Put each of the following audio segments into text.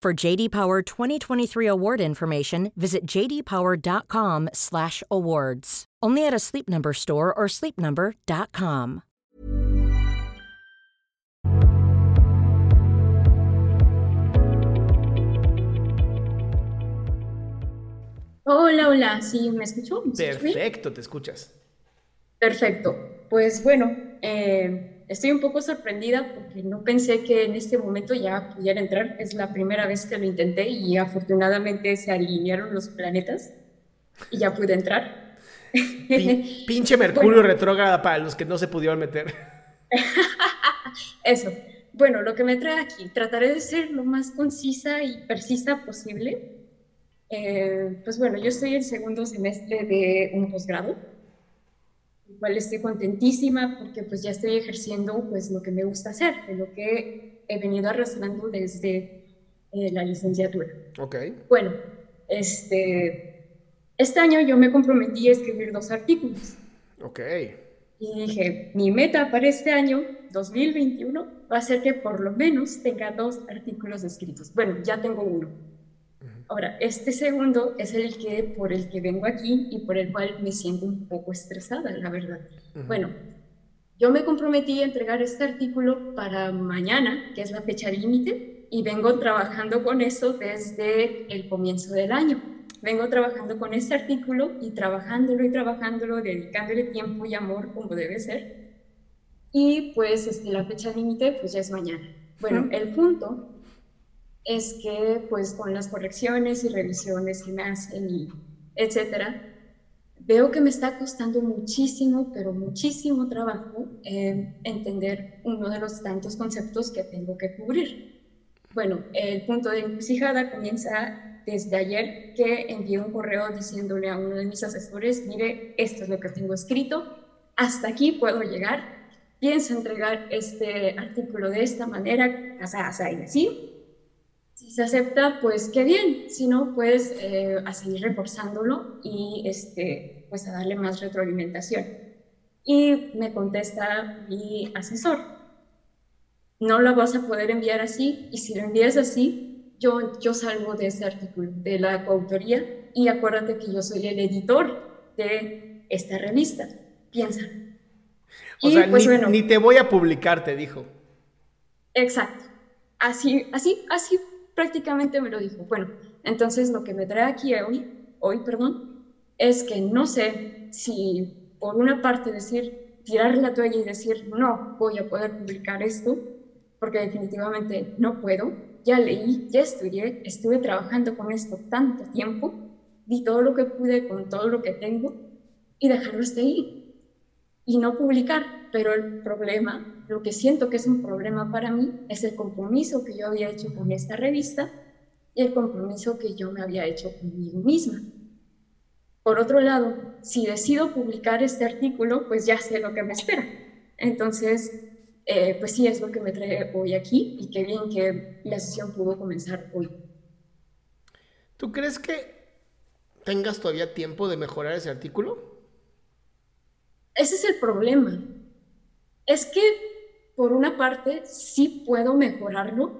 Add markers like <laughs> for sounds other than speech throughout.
For JD Power 2023 award information, visit jdpower.com/awards. Only at a Sleep Number store or sleepnumber.com. Hola, hola, ¿sí me escuchó? ¿Me escuchó bien? Perfecto, te escuchas. Perfecto. Pues bueno, eh, estoy un poco sorprendida porque no pensé que en este momento ya pudiera entrar. Es la primera vez que lo intenté y afortunadamente se alinearon los planetas y ya pude entrar. Pin- <laughs> pinche Mercurio retrógrada para los que no se pudieron meter. <laughs> Eso. Bueno, lo que me trae aquí, trataré de ser lo más concisa y precisa posible. Eh, pues bueno, yo estoy en segundo semestre de un posgrado, cual estoy contentísima porque pues ya estoy ejerciendo pues lo que me gusta hacer, lo que he venido arrastrando desde eh, la licenciatura. Ok. Bueno, este, este año yo me comprometí a escribir dos artículos. Ok. Y dije, mi meta para este año, 2021, va a ser que por lo menos tenga dos artículos escritos. Bueno, ya tengo uno. Ahora, este segundo es el que por el que vengo aquí y por el cual me siento un poco estresada, la verdad. Bueno, yo me comprometí a entregar este artículo para mañana, que es la fecha límite, y vengo trabajando con eso desde el comienzo del año. Vengo trabajando con este artículo y trabajándolo y trabajándolo, dedicándole tiempo y amor como debe ser. Y pues este, la fecha límite pues ya es mañana. Bueno, el punto es que pues con las correcciones y revisiones que me hacen y etcétera, veo que me está costando muchísimo, pero muchísimo trabajo eh, entender uno de los tantos conceptos que tengo que cubrir. Bueno, el punto de encrucijada comienza desde ayer que envié un correo diciéndole a uno de mis asesores, mire, esto es lo que tengo escrito, hasta aquí puedo llegar, pienso entregar este artículo de esta manera, asa y así. Si se acepta, pues qué bien, si no, pues eh, a seguir reforzándolo y este, pues a darle más retroalimentación. Y me contesta mi asesor, no lo vas a poder enviar así y si lo envías así, yo, yo salgo de ese artículo, de la coautoría y acuérdate que yo soy el editor de esta revista. Piensa. O Y, sea, pues, ni, bueno, ni te voy a publicar, te dijo. Exacto. Así, así, así prácticamente me lo dijo. Bueno, entonces lo que me trae aquí hoy, hoy, perdón, es que no sé si por una parte decir, tirar la toalla y decir, no voy a poder publicar esto, porque definitivamente no puedo. Ya leí, ya estudié, estuve trabajando con esto tanto tiempo, di todo lo que pude con todo lo que tengo y dejarlo hasta ahí y no publicar. Pero el problema, lo que siento que es un problema para mí, es el compromiso que yo había hecho con esta revista y el compromiso que yo me había hecho conmigo misma. Por otro lado, si decido publicar este artículo, pues ya sé lo que me espera. Entonces, eh, pues sí, es lo que me trae hoy aquí y qué bien que la sesión pudo comenzar hoy. ¿Tú crees que tengas todavía tiempo de mejorar ese artículo? Ese es el problema. Es que, por una parte, sí puedo mejorarlo,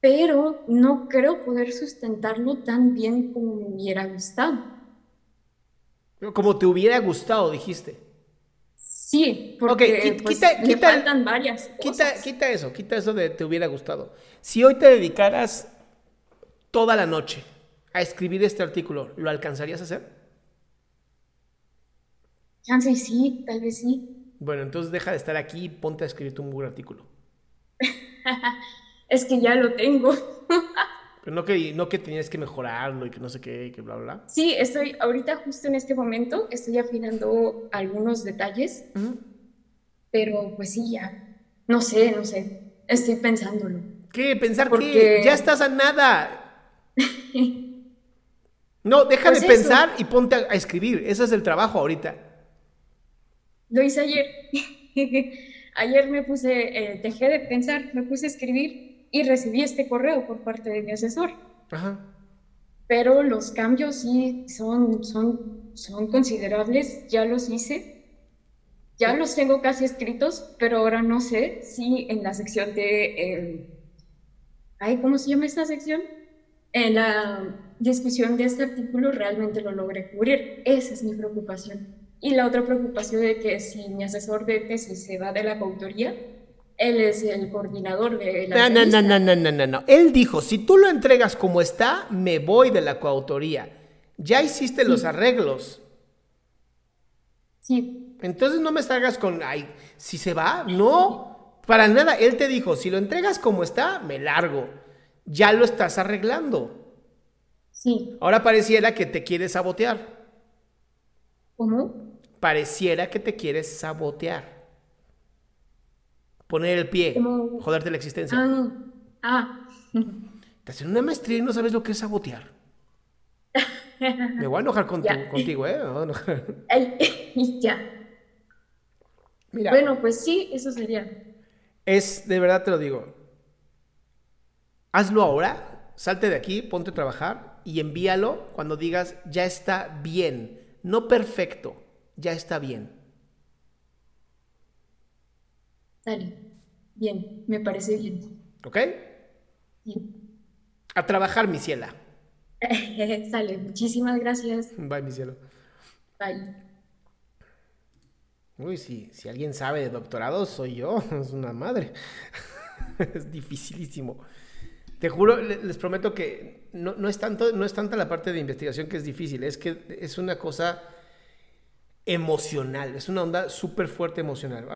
pero no creo poder sustentarlo tan bien como me hubiera gustado. Como te hubiera gustado, dijiste. Sí, porque pues, le faltan varias cosas. Quita, eso, quita eso de te hubiera gustado. Si hoy te dedicaras toda la noche a escribir este artículo, ¿lo alcanzarías a hacer? Chance sí, tal vez sí. Bueno, entonces deja de estar aquí y ponte a escribir un buen artículo. <laughs> es que ya lo tengo. <laughs> Pero no que, no que tenías que mejorarlo y que no sé qué, y que bla, bla. Sí, estoy ahorita justo en este momento, estoy afinando algunos detalles, pero pues sí, ya, no sé, no sé, estoy pensándolo. ¿Qué? ¿Pensar qué? Ya estás a nada. <laughs> no, deja de pues pensar y ponte a, escribir, ese es el trabajo ahorita. Lo hice ayer. <laughs> ayer me puse, eh, dejé de pensar, me puse a escribir y recibí este correo por parte de mi asesor. Ajá. Pero los cambios sí son, son, son considerables, ya los hice, ya los tengo casi escritos, pero ahora no sé si en la sección de... Eh, ay, ¿Cómo se llama esta sección? En la discusión de este artículo realmente lo logré cubrir. Esa es mi preocupación. Y la otra preocupación de que si mi asesor de tesis se va de la coautoría, él es el coordinador de la. No, no, no, no, no, no, no. Él dijo: si tú lo entregas como está, me voy de la coautoría. Ya hiciste los arreglos. Sí. Entonces no me salgas con. Ay, si se va, no. Para nada. Él te dijo: si lo entregas como está, me largo. Ya lo estás arreglando. Sí. Ahora pareciera que te quieres sabotear. ¿Cómo? Pareciera que te quieres sabotear. Poner el pie, joderte la existencia. Ah, ah. Te hacen una maestría y no sabes lo que es sabotear. Me voy a enojar <laughs> contigo, ¿eh? <laughs> ya. Mira. Bueno, pues sí, eso sería. Es, de verdad te lo digo. Hazlo ahora, salte de aquí, ponte a trabajar y envíalo cuando digas, ya está bien. No perfecto, ya está bien. Dale. Bien, me parece bien. ¿Ok? Sí. A trabajar, mi ciela. <laughs> Sale, muchísimas gracias. Bye, mi cielo. Bye. Uy, si, si alguien sabe de doctorado, soy yo. <laughs> Es una madre. <laughs> es dificilísimo. Te juro, les prometo que no, no, es tanto, no es tanta la parte de investigación que es difícil, es que es una cosa emocional, es una onda súper fuerte emocional.